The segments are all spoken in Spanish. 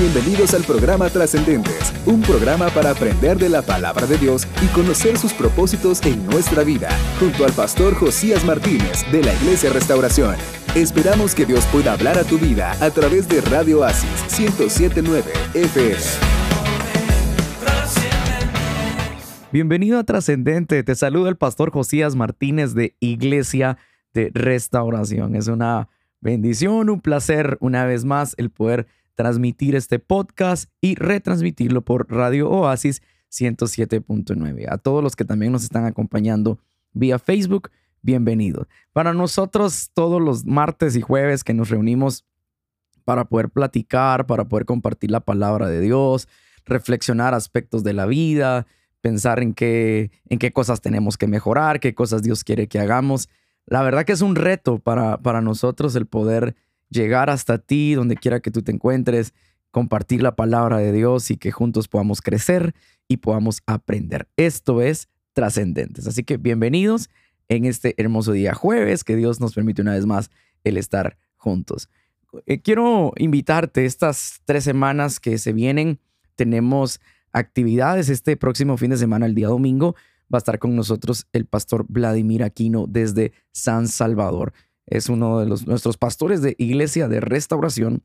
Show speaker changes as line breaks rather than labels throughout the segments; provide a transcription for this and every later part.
Bienvenidos al programa Trascendentes, un programa para aprender de la palabra de Dios y conocer sus propósitos en nuestra vida, junto al pastor Josías Martínez de la Iglesia Restauración. Esperamos que Dios pueda hablar a tu vida a través de Radio Asis 1079 FM.
Bienvenido a Trascendente. Te saluda el pastor Josías Martínez de Iglesia de Restauración. Es una bendición, un placer una vez más el poder transmitir este podcast y retransmitirlo por Radio Oasis 107.9. A todos los que también nos están acompañando vía Facebook, bienvenidos. Para nosotros, todos los martes y jueves que nos reunimos para poder platicar, para poder compartir la palabra de Dios, reflexionar aspectos de la vida, pensar en qué, en qué cosas tenemos que mejorar, qué cosas Dios quiere que hagamos. La verdad que es un reto para, para nosotros el poder llegar hasta ti, donde quiera que tú te encuentres, compartir la palabra de Dios y que juntos podamos crecer y podamos aprender. Esto es Trascendentes. Así que bienvenidos en este hermoso día jueves, que Dios nos permite una vez más el estar juntos. Eh, quiero invitarte estas tres semanas que se vienen. Tenemos actividades este próximo fin de semana, el día domingo. Va a estar con nosotros el pastor Vladimir Aquino desde San Salvador es uno de los, nuestros pastores de iglesia de restauración.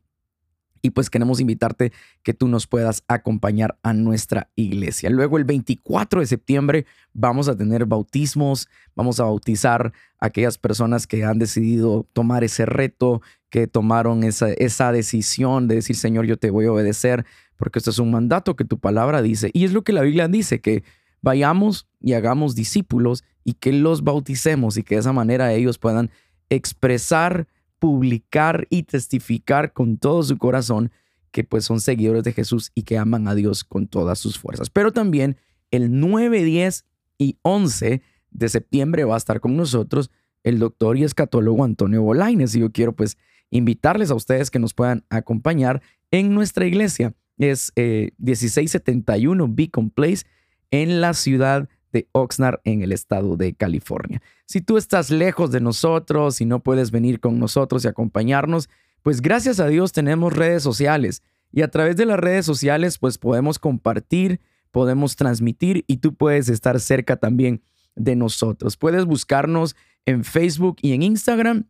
Y pues queremos invitarte que tú nos puedas acompañar a nuestra iglesia. Luego el 24 de septiembre vamos a tener bautismos, vamos a bautizar a aquellas personas que han decidido tomar ese reto, que tomaron esa, esa decisión de decir, Señor, yo te voy a obedecer, porque esto es un mandato que tu palabra dice. Y es lo que la Biblia dice, que vayamos y hagamos discípulos y que los bauticemos y que de esa manera ellos puedan expresar, publicar y testificar con todo su corazón que pues son seguidores de Jesús y que aman a Dios con todas sus fuerzas. Pero también el 9, 10 y 11 de septiembre va a estar con nosotros el doctor y escatólogo Antonio Bolaines y yo quiero pues invitarles a ustedes que nos puedan acompañar en nuestra iglesia. Es 1671 eh, Beacon Place en la ciudad Oxnard en el estado de California. Si tú estás lejos de nosotros y no puedes venir con nosotros y acompañarnos, pues gracias a Dios tenemos redes sociales y a través de las redes sociales pues podemos compartir, podemos transmitir y tú puedes estar cerca también de nosotros. Puedes buscarnos en Facebook y en Instagram.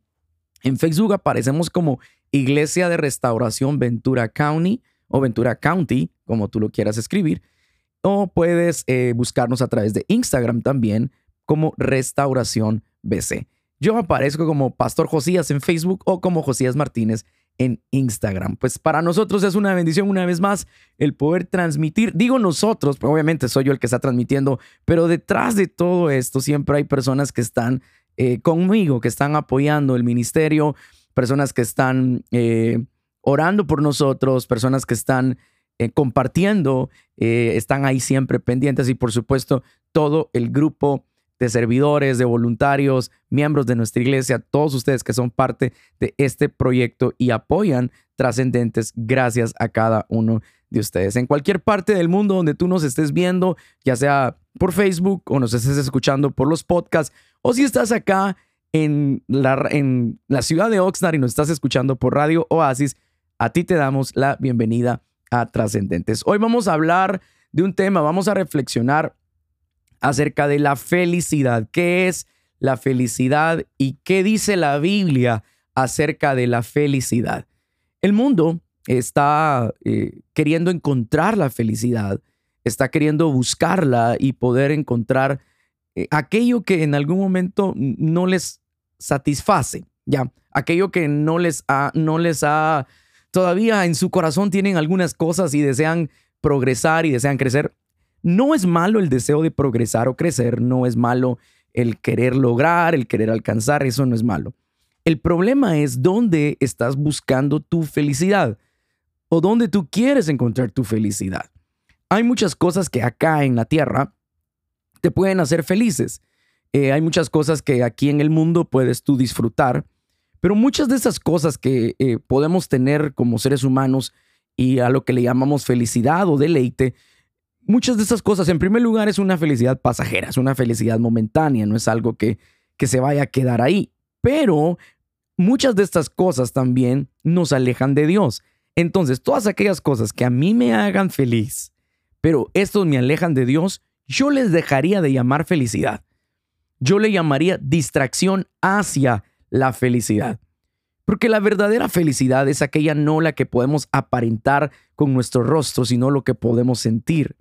En Facebook aparecemos como Iglesia de Restauración Ventura County o Ventura County, como tú lo quieras escribir. O puedes eh, buscarnos a través de Instagram también como Restauración BC. Yo aparezco como Pastor Josías en Facebook o como Josías Martínez en Instagram. Pues para nosotros es una bendición una vez más el poder transmitir. Digo nosotros, obviamente soy yo el que está transmitiendo, pero detrás de todo esto siempre hay personas que están eh, conmigo, que están apoyando el ministerio, personas que están eh, orando por nosotros, personas que están eh, compartiendo, eh, están ahí siempre pendientes y por supuesto todo el grupo de servidores, de voluntarios, miembros de nuestra iglesia, todos ustedes que son parte de este proyecto y apoyan trascendentes, gracias a cada uno de ustedes. En cualquier parte del mundo donde tú nos estés viendo, ya sea por Facebook o nos estés escuchando por los podcasts, o si estás acá en la, en la ciudad de Oxnard y nos estás escuchando por Radio Oasis, a ti te damos la bienvenida trascendentes. Hoy vamos a hablar de un tema, vamos a reflexionar acerca de la felicidad. ¿Qué es la felicidad y qué dice la Biblia acerca de la felicidad? El mundo está eh, queriendo encontrar la felicidad, está queriendo buscarla y poder encontrar eh, aquello que en algún momento no les satisface, ya, aquello que no les ha, no les ha todavía en su corazón tienen algunas cosas y desean progresar y desean crecer. No es malo el deseo de progresar o crecer, no es malo el querer lograr, el querer alcanzar, eso no es malo. El problema es dónde estás buscando tu felicidad o dónde tú quieres encontrar tu felicidad. Hay muchas cosas que acá en la tierra te pueden hacer felices. Eh, hay muchas cosas que aquí en el mundo puedes tú disfrutar pero muchas de esas cosas que eh, podemos tener como seres humanos y a lo que le llamamos felicidad o deleite, muchas de esas cosas, en primer lugar, es una felicidad pasajera, es una felicidad momentánea, no es algo que, que se vaya a quedar ahí. Pero muchas de estas cosas también nos alejan de Dios. Entonces, todas aquellas cosas que a mí me hagan feliz, pero estos me alejan de Dios, yo les dejaría de llamar felicidad. Yo le llamaría distracción hacia la felicidad. Porque la verdadera felicidad es aquella no la que podemos aparentar con nuestro rostro, sino lo que podemos sentir.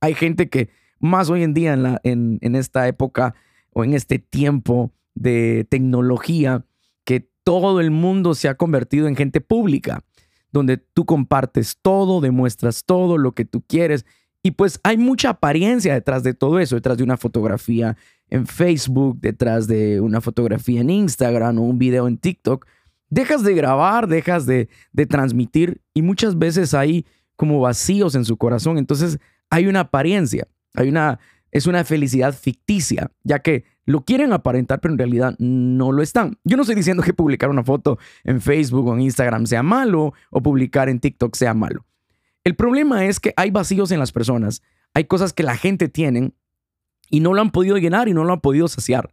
Hay gente que más hoy en día en, la, en, en esta época o en este tiempo de tecnología, que todo el mundo se ha convertido en gente pública, donde tú compartes todo, demuestras todo lo que tú quieres. Y pues hay mucha apariencia detrás de todo eso, detrás de una fotografía en Facebook, detrás de una fotografía en Instagram o un video en TikTok. Dejas de grabar, dejas de, de transmitir y muchas veces hay como vacíos en su corazón. Entonces hay una apariencia, hay una, es una felicidad ficticia, ya que lo quieren aparentar, pero en realidad no lo están. Yo no estoy diciendo que publicar una foto en Facebook o en Instagram sea malo o publicar en TikTok sea malo. El problema es que hay vacíos en las personas, hay cosas que la gente tiene y no lo han podido llenar y no lo han podido saciar.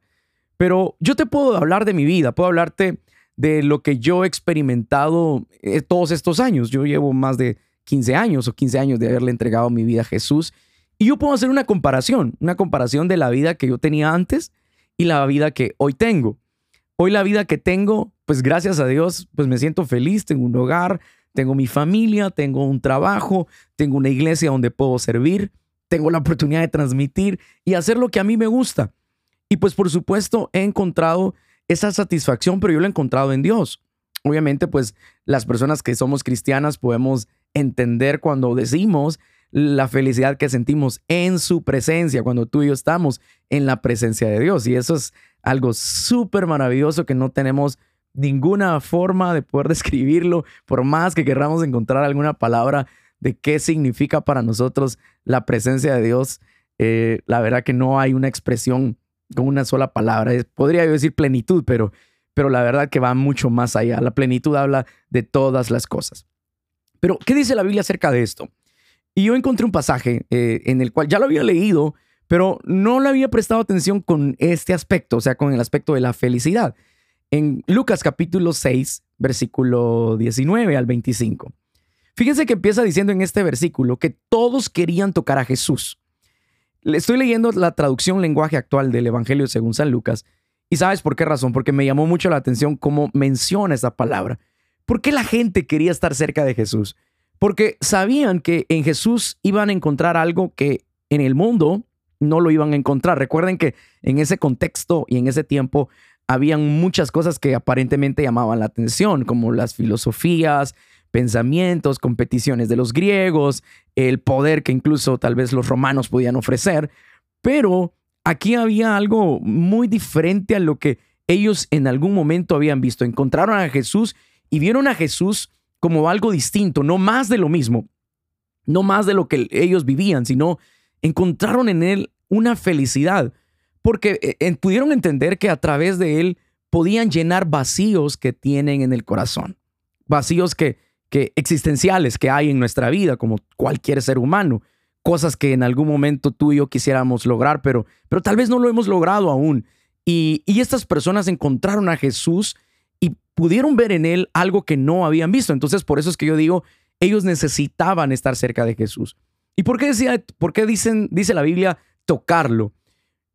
Pero yo te puedo hablar de mi vida, puedo hablarte de lo que yo he experimentado eh, todos estos años. Yo llevo más de 15 años o 15 años de haberle entregado mi vida a Jesús. Y yo puedo hacer una comparación, una comparación de la vida que yo tenía antes y la vida que hoy tengo. Hoy la vida que tengo, pues gracias a Dios, pues me siento feliz, tengo un hogar, tengo mi familia, tengo un trabajo, tengo una iglesia donde puedo servir, tengo la oportunidad de transmitir y hacer lo que a mí me gusta. Y pues por supuesto he encontrado esa satisfacción, pero yo lo he encontrado en Dios. Obviamente, pues las personas que somos cristianas podemos entender cuando decimos la felicidad que sentimos en su presencia, cuando tú y yo estamos en la presencia de Dios. Y eso es algo súper maravilloso que no tenemos ninguna forma de poder describirlo, por más que querramos encontrar alguna palabra de qué significa para nosotros la presencia de Dios. Eh, la verdad que no hay una expresión con una sola palabra. Podría yo decir plenitud, pero, pero la verdad que va mucho más allá. La plenitud habla de todas las cosas. Pero, ¿qué dice la Biblia acerca de esto? Y yo encontré un pasaje eh, en el cual ya lo había leído, pero no le había prestado atención con este aspecto, o sea, con el aspecto de la felicidad. En Lucas capítulo 6, versículo 19 al 25. Fíjense que empieza diciendo en este versículo que todos querían tocar a Jesús. Le estoy leyendo la traducción lenguaje actual del Evangelio según San Lucas. ¿Y sabes por qué razón? Porque me llamó mucho la atención cómo menciona esa palabra. ¿Por qué la gente quería estar cerca de Jesús? Porque sabían que en Jesús iban a encontrar algo que en el mundo no lo iban a encontrar. Recuerden que en ese contexto y en ese tiempo habían muchas cosas que aparentemente llamaban la atención, como las filosofías, pensamientos, competiciones de los griegos, el poder que incluso tal vez los romanos podían ofrecer, pero aquí había algo muy diferente a lo que ellos en algún momento habían visto. Encontraron a Jesús y vieron a Jesús como algo distinto, no más de lo mismo, no más de lo que ellos vivían, sino encontraron en él una felicidad, porque eh, pudieron entender que a través de él podían llenar vacíos que tienen en el corazón, vacíos que que existenciales que hay en nuestra vida, como cualquier ser humano, cosas que en algún momento tú y yo quisiéramos lograr, pero, pero tal vez no lo hemos logrado aún. Y, y estas personas encontraron a Jesús y pudieron ver en él algo que no habían visto. Entonces, por eso es que yo digo, ellos necesitaban estar cerca de Jesús. ¿Y por qué, decía, por qué dicen, dice la Biblia tocarlo?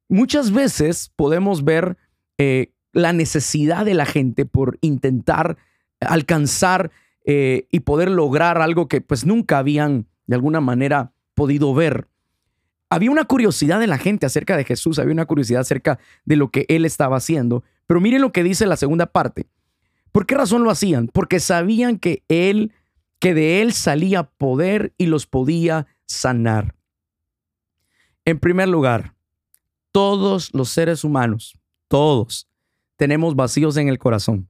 Muchas veces podemos ver eh, la necesidad de la gente por intentar alcanzar eh, y poder lograr algo que pues nunca habían de alguna manera podido ver. Había una curiosidad de la gente acerca de Jesús, había una curiosidad acerca de lo que él estaba haciendo, pero miren lo que dice la segunda parte. ¿Por qué razón lo hacían? Porque sabían que él, que de él salía poder y los podía sanar. En primer lugar, todos los seres humanos, todos, tenemos vacíos en el corazón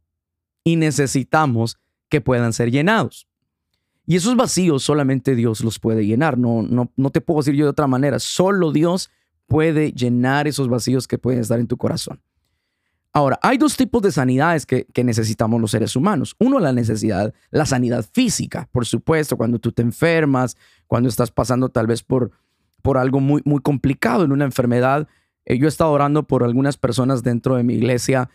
y necesitamos que puedan ser llenados. Y esos vacíos solamente Dios los puede llenar. No, no, no te puedo decir yo de otra manera. Solo Dios puede llenar esos vacíos que pueden estar en tu corazón. Ahora, hay dos tipos de sanidades que, necesitamos los seres humanos. Uno, la necesidad, la sanidad física, por supuesto, cuando tú te enfermas, cuando estás pasando tal vez por, por algo muy, muy complicado en una enfermedad. Eh, yo he estado orando por algunas personas dentro de mi iglesia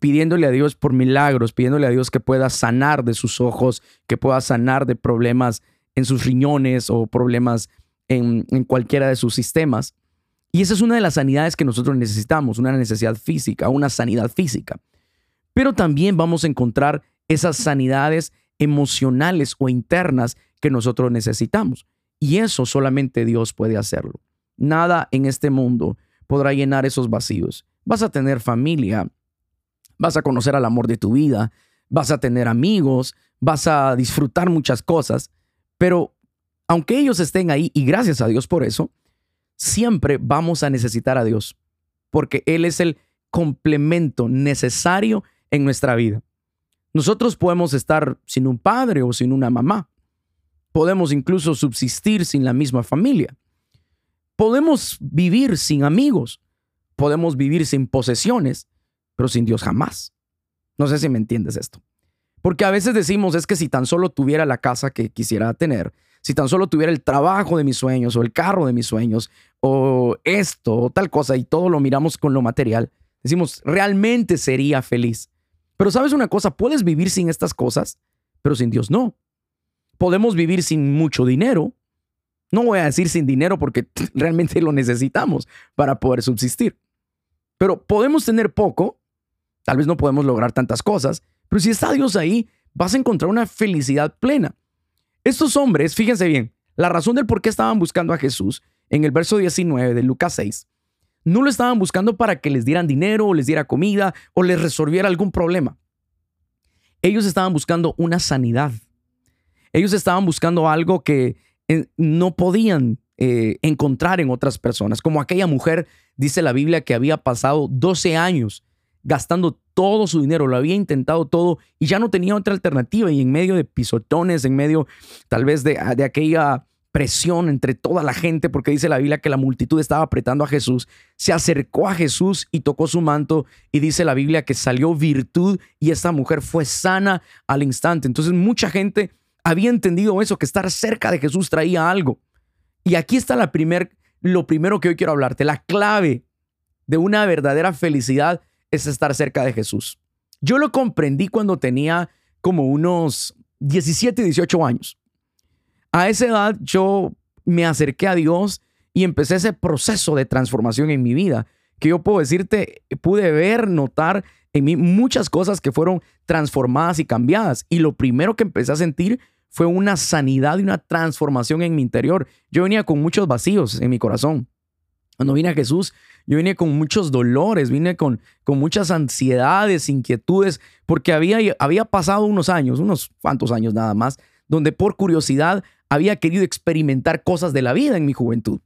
pidiéndole a Dios por milagros, pidiéndole a Dios que pueda sanar de sus ojos, que pueda sanar de problemas en sus riñones o problemas en, en cualquiera de sus sistemas. Y esa es una de las sanidades que nosotros necesitamos, una necesidad física, una sanidad física. Pero también vamos a encontrar esas sanidades emocionales o internas que nosotros necesitamos. Y eso solamente Dios puede hacerlo. Nada en este mundo podrá llenar esos vacíos. Vas a tener familia, vas a conocer al amor de tu vida, vas a tener amigos, vas a disfrutar muchas cosas, pero aunque ellos estén ahí, y gracias a Dios por eso, siempre vamos a necesitar a Dios, porque Él es el complemento necesario en nuestra vida. Nosotros podemos estar sin un padre o sin una mamá. Podemos incluso subsistir sin la misma familia. Podemos vivir sin amigos. Podemos vivir sin posesiones, pero sin Dios jamás. No sé si me entiendes esto. Porque a veces decimos es que si tan solo tuviera la casa que quisiera tener, si tan solo tuviera el trabajo de mis sueños o el carro de mis sueños o esto o tal cosa y todo lo miramos con lo material, decimos, realmente sería feliz. Pero sabes una cosa, puedes vivir sin estas cosas, pero sin Dios no. Podemos vivir sin mucho dinero. No voy a decir sin dinero porque realmente lo necesitamos para poder subsistir. Pero podemos tener poco, tal vez no podemos lograr tantas cosas, pero si está Dios ahí, vas a encontrar una felicidad plena. Estos hombres, fíjense bien, la razón del por qué estaban buscando a Jesús en el verso 19 de Lucas 6 no lo estaban buscando para que les dieran dinero o les diera comida o les resolviera algún problema. Ellos estaban buscando una sanidad. Ellos estaban buscando algo que no podían eh, encontrar en otras personas, como aquella mujer, dice la Biblia, que había pasado 12 años gastando todo su dinero, lo había intentado todo y ya no tenía otra alternativa y en medio de pisotones, en medio tal vez de, de aquella presión entre toda la gente, porque dice la Biblia que la multitud estaba apretando a Jesús, se acercó a Jesús y tocó su manto y dice la Biblia que salió virtud y esta mujer fue sana al instante. Entonces mucha gente había entendido eso, que estar cerca de Jesús traía algo. Y aquí está la primer, lo primero que hoy quiero hablarte, la clave de una verdadera felicidad es estar cerca de Jesús. Yo lo comprendí cuando tenía como unos 17, 18 años. A esa edad yo me acerqué a Dios y empecé ese proceso de transformación en mi vida, que yo puedo decirte, pude ver, notar en mí muchas cosas que fueron transformadas y cambiadas. Y lo primero que empecé a sentir fue una sanidad y una transformación en mi interior. Yo venía con muchos vacíos en mi corazón. Cuando vine a Jesús, yo vine con muchos dolores, vine con, con muchas ansiedades, inquietudes, porque había, había pasado unos años, unos cuantos años nada más, donde por curiosidad había querido experimentar cosas de la vida en mi juventud.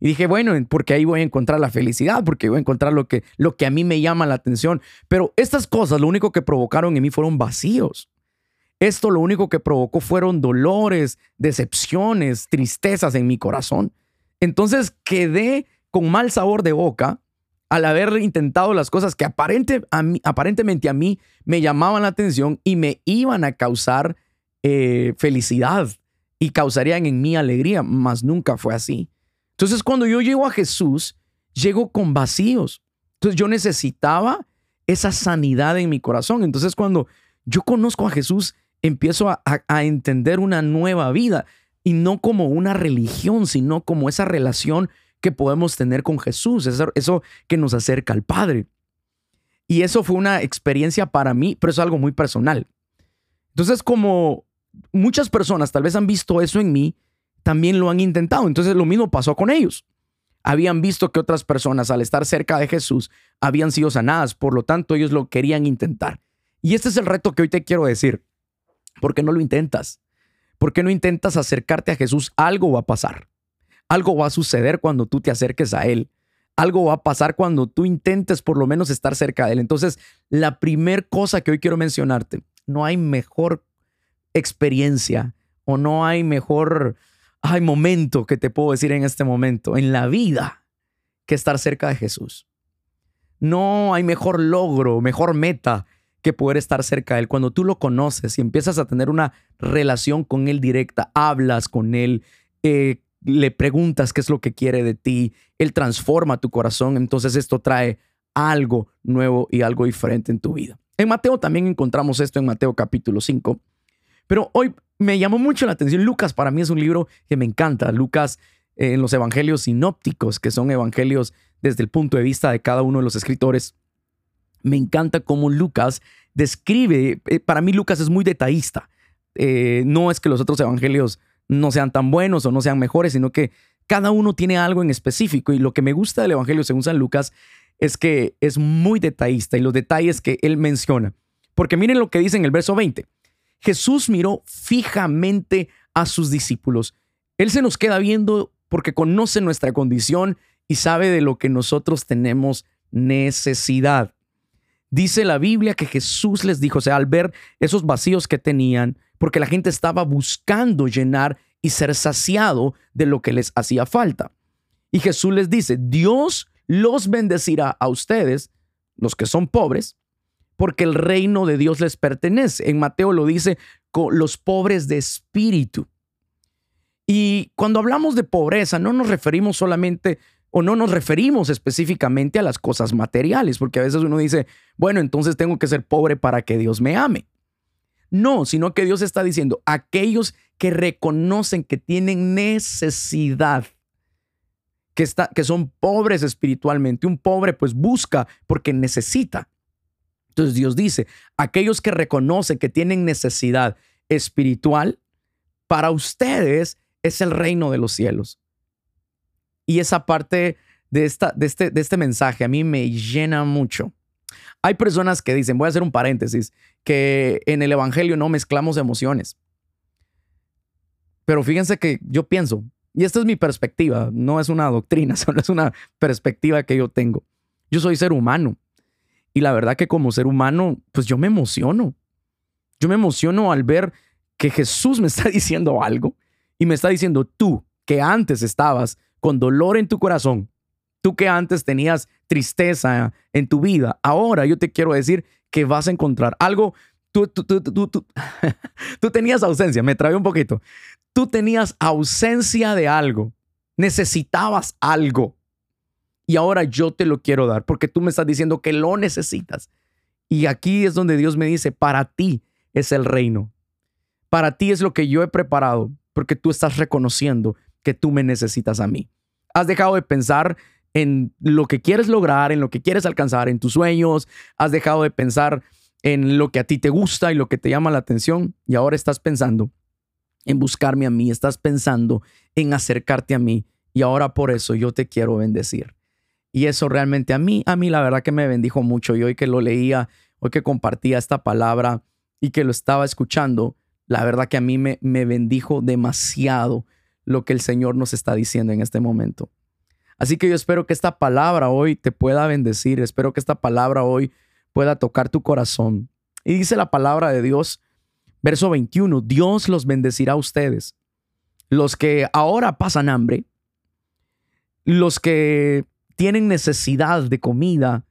Y dije, bueno, porque ahí voy a encontrar la felicidad, porque voy a encontrar lo que, lo que a mí me llama la atención. Pero estas cosas lo único que provocaron en mí fueron vacíos. Esto lo único que provocó fueron dolores, decepciones, tristezas en mi corazón. Entonces quedé con mal sabor de boca al haber intentado las cosas que aparente, aparentemente a mí me llamaban la atención y me iban a causar eh, felicidad y causarían en mí alegría, mas nunca fue así. Entonces cuando yo llego a Jesús, llego con vacíos. Entonces yo necesitaba esa sanidad en mi corazón. Entonces cuando yo conozco a Jesús, empiezo a, entender una nueva vida y no como una religión, sino como esa relación que podemos tener con Jesús, eso, eso que nos acerca al Padre. Y eso fue una experiencia para mí, pero es algo muy personal. Entonces, como muchas personas tal vez han visto eso en mí, también lo han intentado. Entonces lo mismo pasó con ellos. Habían visto que otras personas al estar cerca de Jesús habían sido sanadas, por lo tanto ellos lo querían intentar. Y este es el reto que hoy te quiero decir. ¿Por qué no lo intentas? ¿Por qué no intentas acercarte a Jesús? Algo va a pasar. Algo va a suceder cuando tú te acerques a Él. Algo va a pasar cuando tú intentes por lo menos estar cerca de Él. Entonces, la primer cosa que hoy quiero mencionarte, no hay mejor experiencia o no hay mejor hay momento que te puedo decir en este momento en la vida que estar cerca de Jesús. No hay mejor logro, mejor meta que poder estar cerca de Él. Cuando tú lo conoces y empiezas a tener una relación con Él directa, hablas con Él, eh, le preguntas qué es lo que quiere de ti, Él transforma tu corazón, entonces esto trae algo nuevo y algo diferente en tu vida. En Mateo también encontramos esto en Mateo capítulo 5, pero hoy me llamó mucho la atención. Lucas para mí es un libro que me encanta. Lucas eh, en los evangelios sinópticos, que son evangelios desde el punto de vista de cada uno de los escritores. Me encanta cómo Lucas describe, eh, para mí Lucas es muy detallista. Eh, no es que los otros evangelios no sean tan buenos o no sean mejores, sino que cada uno tiene algo en específico. Y lo que me gusta del evangelio según San Lucas es que es muy detallista y los detalles que él menciona. Porque miren lo que dice en el verso 20. Jesús miró fijamente a sus discípulos. Él se nos queda viendo porque conoce nuestra condición y sabe de lo que nosotros tenemos necesidad. Dice la Biblia que Jesús les dijo, o sea, al ver esos vacíos que tenían, porque la gente estaba buscando llenar y ser saciado de lo que les hacía falta. Y Jesús les dice, Dios los bendecirá a ustedes, los que son pobres, porque el reino de Dios les pertenece. En Mateo lo dice los pobres de espíritu. Y cuando hablamos de pobreza, no nos referimos solamente o no nos referimos específicamente a las cosas materiales, porque a veces uno dice, bueno, entonces tengo que ser pobre para que Dios me ame. No, sino que Dios está diciendo, aquellos que reconocen que tienen necesidad, que, que son pobres espiritualmente, un pobre pues busca porque necesita. Entonces Dios dice, aquellos que reconocen que tienen necesidad espiritual, para ustedes es el reino de los cielos. Y esa parte de, esta, de, este, de este mensaje a mí me llena mucho. Hay personas que dicen, voy a hacer un paréntesis, que en el Evangelio no mezclamos emociones. Pero fíjense que yo pienso, y esta es mi perspectiva, no es una doctrina, solo es una perspectiva que yo tengo. Yo soy ser humano. Y la verdad que como ser humano, pues yo me emociono. Yo me emociono al ver que Jesús me está diciendo algo y me está diciendo, tú que antes estabas con dolor en tu corazón, tú que antes tenías tristeza en tu vida, ahora yo te quiero decir que vas a encontrar algo. Tú, tenías ausencia, me trae un poquito. Tú tenías ausencia de algo, necesitabas algo y ahora yo te lo quiero dar porque tú me estás diciendo que lo necesitas. Y aquí es donde Dios me dice, para ti es el reino. Para ti es lo que yo he preparado porque tú estás reconociendo que tú me necesitas a mí. Has dejado de pensar en lo que quieres lograr, en lo que quieres alcanzar, en tus sueños. Has dejado de pensar en lo que a ti te gusta y lo que te llama la atención. Y ahora estás pensando en buscarme a mí, estás pensando en acercarte a mí. Y ahora por eso yo te quiero bendecir. Y eso realmente a mí, a mí la verdad que me bendijo mucho. Y hoy que lo leía, hoy que compartía esta palabra y que lo estaba escuchando, la verdad que a mí me, me bendijo demasiado lo que el Señor nos está diciendo en este momento. Así que yo espero que esta palabra hoy te pueda bendecir, espero que esta palabra hoy pueda tocar tu corazón. Y dice la palabra de Dios, verso 21, Dios los bendecirá a ustedes, los que ahora pasan hambre, los que tienen necesidad de comida,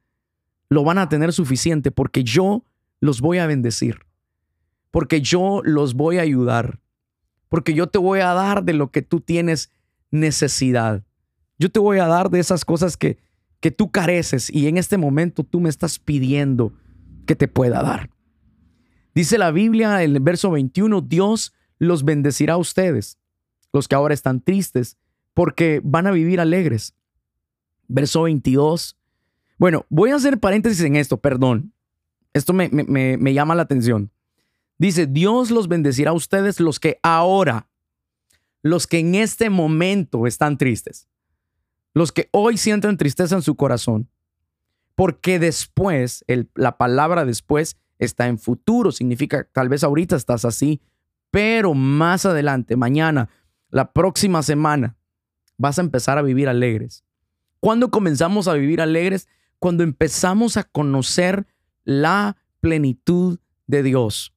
lo van a tener suficiente porque yo los voy a bendecir, porque yo los voy a ayudar, porque yo te voy a dar de lo que tú tienes necesidad. Yo te voy a dar de esas cosas que, que tú careces y en este momento tú me estás pidiendo que te pueda dar. Dice la Biblia en el verso 21, Dios los bendecirá a ustedes, los que ahora están tristes, porque van a vivir alegres. Verso 22. Bueno, voy a hacer paréntesis en esto, perdón. Esto me, me, me llama la atención. Dice, Dios los bendecirá a ustedes los que ahora, los que en este momento están tristes, los que hoy sienten tristeza en su corazón, porque después, la palabra después está en futuro, significa tal vez ahorita estás así, pero más adelante, mañana, la próxima semana, vas a empezar a vivir alegres. ¿Cuándo comenzamos a vivir alegres? Cuando empezamos a conocer la plenitud de Dios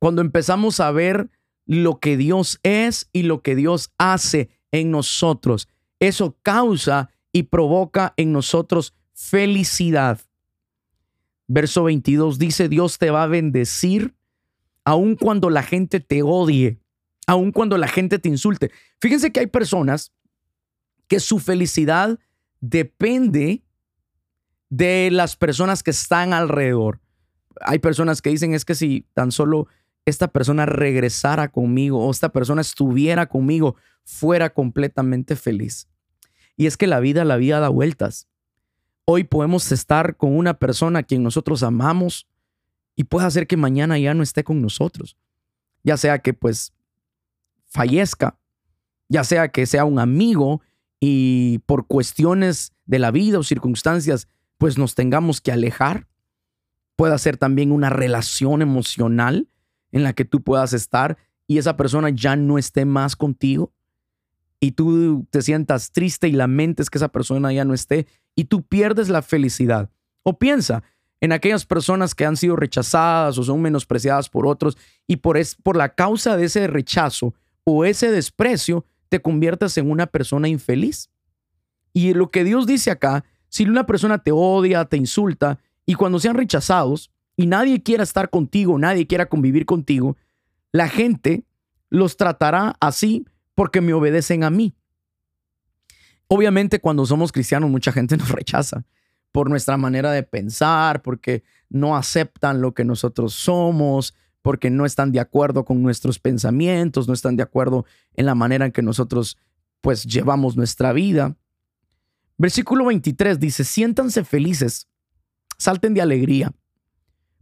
cuando empezamos a ver lo que Dios es y lo que Dios hace en nosotros. Eso causa y provoca en nosotros felicidad. Verso 22 dice, Dios te va a bendecir aun cuando la gente te odie, aun cuando la gente te insulte. Fíjense que hay personas que su felicidad depende de las personas que están alrededor. Hay personas que dicen es que si tan solo esta persona regresara conmigo o esta persona estuviera conmigo, fuera completamente feliz. Y es que la vida, la vida da vueltas. Hoy podemos estar con una persona a quien nosotros amamos y puede hacer que mañana ya no esté con nosotros. Ya sea que pues fallezca, ya sea que sea un amigo y por cuestiones de la vida o circunstancias pues nos tengamos que alejar. Puede ser también una relación emocional en la que tú puedas estar y esa persona ya no esté más contigo y tú te sientas triste y lamentes que esa persona ya no esté y tú pierdes la felicidad. O piensa en aquellas personas que han sido rechazadas o son menospreciadas por otros y por, es, por la causa de ese rechazo o ese desprecio te conviertes en una persona infeliz. Y lo que Dios dice acá, si una persona te odia, te insulta y cuando sean rechazados y nadie quiera estar contigo, nadie quiera convivir contigo, la gente los tratará así porque me obedecen a mí. Obviamente cuando somos cristianos mucha gente nos rechaza por nuestra manera de pensar, porque no aceptan lo que nosotros somos, porque no están de acuerdo con nuestros pensamientos, no están de acuerdo en la manera en que nosotros pues llevamos nuestra vida. Versículo 23 dice, siéntanse felices, salten de alegría,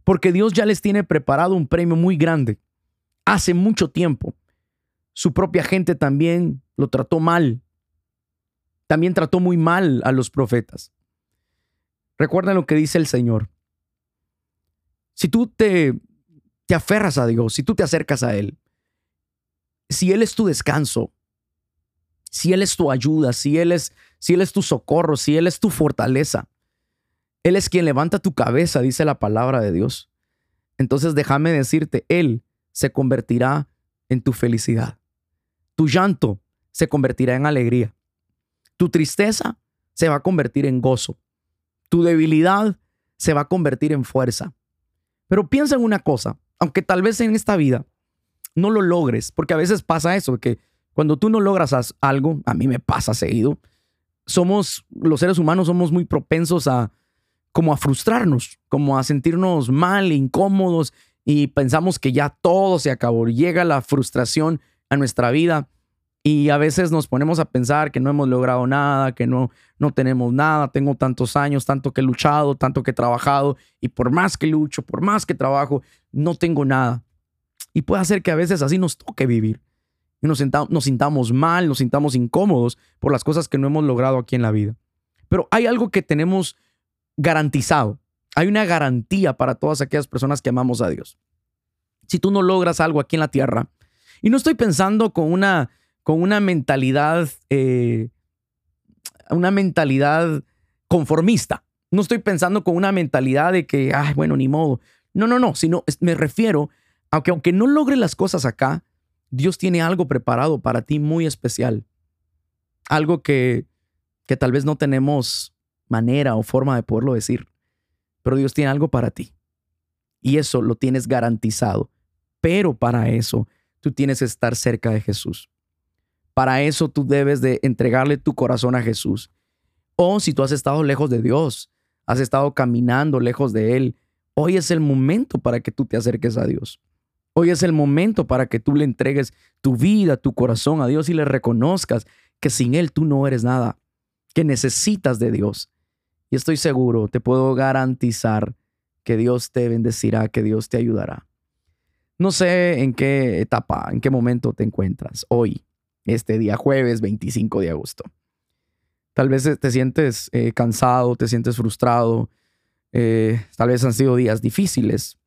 porque Dios ya les tiene preparado un premio muy grande. Hace mucho tiempo su propia gente también lo trató mal. También trató muy mal a los profetas. Recuerda lo que dice el Señor. Si tú te, te aferras a Dios, si tú te acercas a Él, si Él es tu descanso, si Él es tu ayuda, si Él es, si Él es tu socorro, si Él es tu fortaleza, Él es quien levanta tu cabeza, dice la palabra de Dios. Entonces déjame decirte, Él se convertirá en tu felicidad. Tu llanto se convertirá en alegría. Tu tristeza se va a convertir en gozo. Tu debilidad se va a convertir en fuerza. Pero piensa en una cosa, aunque tal vez en esta vida no lo logres, porque a veces pasa eso, que cuando tú no logras algo, a mí me pasa seguido, somos, los seres humanos somos muy propensos a como a frustrarnos, como a sentirnos mal, incómodos y pensamos que ya todo se acabó. Llega la frustración a nuestra vida y a veces nos ponemos a pensar que no hemos logrado nada, que no, no tenemos nada, tengo tantos años, tanto que he luchado, tanto que he trabajado y por más que lucho, por más que trabajo, no tengo nada. Y puede hacer que a veces así nos toque vivir y nos, nos sintamos mal, nos sintamos incómodos por las cosas que no hemos logrado aquí en la vida. Pero hay algo que tenemos garantizado. Hay una garantía para todas aquellas personas que amamos a Dios. Si tú no logras algo aquí en la tierra, y no estoy pensando con una, con una mentalidad, eh, una mentalidad conformista. No estoy pensando con una mentalidad de que, ay, bueno, ni modo. No, no, no, sino me refiero a que aunque no logres las cosas acá, Dios tiene algo preparado para ti muy especial. Algo que, que tal vez no tenemos manera o forma de poderlo decir, pero Dios tiene algo para ti. Y eso lo tienes garantizado. Pero para eso tú tienes que estar cerca de Jesús. Para eso tú debes de entregarle tu corazón a Jesús. O si tú has estado lejos de Dios, has estado caminando lejos de Él, hoy es el momento para que tú te acerques a Dios. Hoy es el momento para que tú le entregues tu vida, tu corazón a Dios y le reconozcas que sin Él tú no eres nada, que necesitas de Dios. Y estoy seguro, te puedo garantizar que Dios te bendecirá, que Dios te ayudará. No sé en qué etapa, en qué momento te encuentras hoy, este día jueves 25 de agosto. Tal vez te sientes eh, cansado, te sientes frustrado, eh, tal vez han sido días difíciles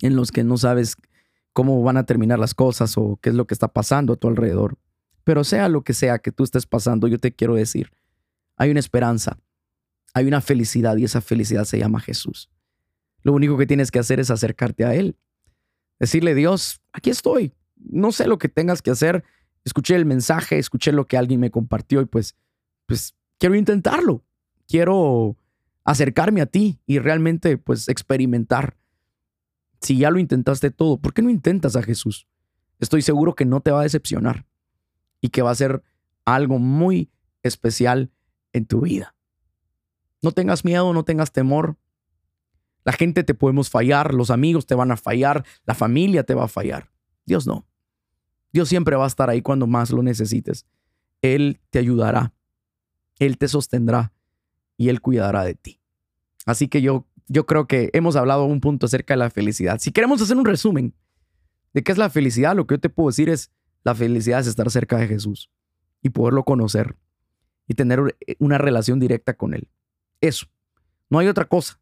en los que no sabes cómo van a terminar las cosas o qué es lo que está pasando a tu alrededor. Pero sea lo que sea que tú estés pasando, yo te quiero decir, hay una esperanza, hay una felicidad y esa felicidad se llama Jesús. Lo único que tienes que hacer es acercarte a Él Decirle, Dios, aquí estoy. No sé lo que tengas que hacer. Escuché el mensaje, escuché lo que alguien me compartió y pues, pues quiero intentarlo. Quiero acercarme a ti y realmente pues experimentar. Si ya lo intentaste todo, ¿por qué no intentas a Jesús? Estoy seguro que no te va a decepcionar y que va a ser algo muy especial en tu vida. No tengas miedo, no tengas temor. La gente te podemos fallar, los amigos te van a fallar, la familia te va a fallar. Dios no. Dios siempre va a estar ahí cuando más lo necesites. Él te ayudará, Él te sostendrá y Él cuidará de ti. Así que yo, yo creo que hemos hablado un punto acerca de la felicidad. Si queremos hacer un resumen de qué es la felicidad, lo que yo te puedo decir es, la felicidad es estar cerca de Jesús y poderlo conocer y tener una relación directa con Él. Eso. No hay otra cosa.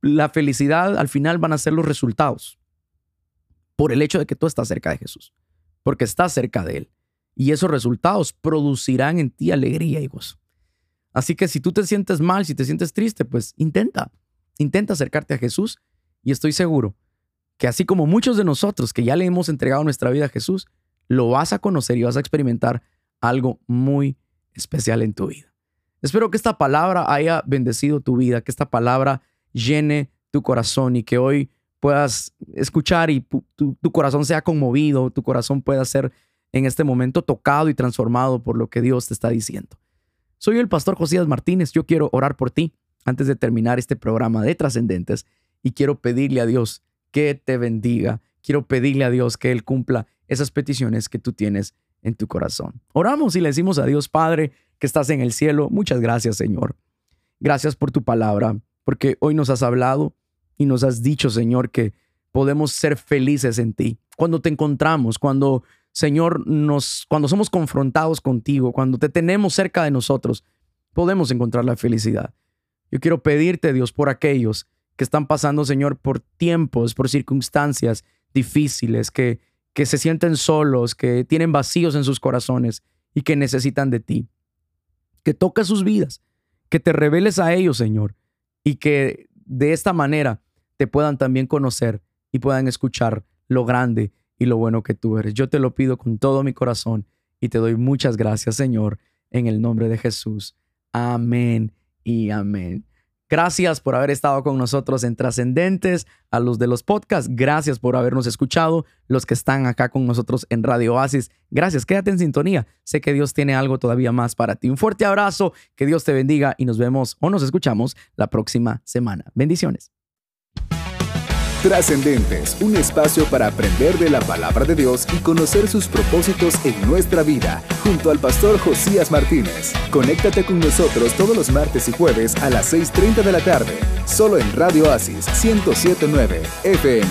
La felicidad al final van a ser los resultados por el hecho de que tú estás cerca de Jesús, porque estás cerca de Él. Y esos resultados producirán en ti alegría y gozo. Así que si tú te sientes mal, si te sientes triste, pues intenta, intenta acercarte a Jesús y estoy seguro que así como muchos de nosotros que ya le hemos entregado nuestra vida a Jesús, lo vas a conocer y vas a experimentar algo muy especial en tu vida. Espero que esta palabra haya bendecido tu vida, que esta palabra llene tu corazón y que hoy puedas escuchar y tu, corazón sea conmovido, tu corazón pueda ser en este momento tocado y transformado por lo que Dios te está diciendo. Soy el pastor Josías Martínez, yo quiero orar por ti antes de terminar este programa de trascendentes y quiero pedirle a Dios que te bendiga, quiero pedirle a Dios que Él cumpla esas peticiones que tú tienes en tu corazón. Oramos y le decimos a Dios Padre que estás en el cielo, muchas gracias Señor. Gracias por tu palabra, porque hoy nos has hablado y nos has dicho Señor que podemos ser felices en ti. Cuando te encontramos, cuando Señor nos cuando somos confrontados contigo, cuando te tenemos cerca de nosotros, podemos encontrar la felicidad. Yo quiero pedirte, Dios, por aquellos que están pasando, Señor, por tiempos, por circunstancias difíciles, que que se sienten solos, que tienen vacíos en sus corazones y que necesitan de ti. Que toques sus vidas, que te reveles a ellos, Señor, y que de esta manera te puedan también conocer y puedan escuchar lo grande y lo bueno que tú eres. Yo te lo pido con todo mi corazón y te doy muchas gracias, Señor, en el nombre de Jesús. Amén y amén. Gracias por haber estado con nosotros en Trascendentes, a los de los podcasts, gracias por habernos escuchado, los que están acá con nosotros en Radio Oasis, gracias, quédate en sintonía, sé que Dios tiene algo todavía más para ti. Un fuerte abrazo, que Dios te bendiga y nos vemos o nos escuchamos la próxima semana. Bendiciones.
Trascendentes, un espacio para aprender de la palabra de Dios y conocer sus propósitos en nuestra vida, junto al pastor Josías Martínez. Conéctate con nosotros todos los martes y jueves a las 6.30 de la tarde, solo en Radio Asis 1079 FM.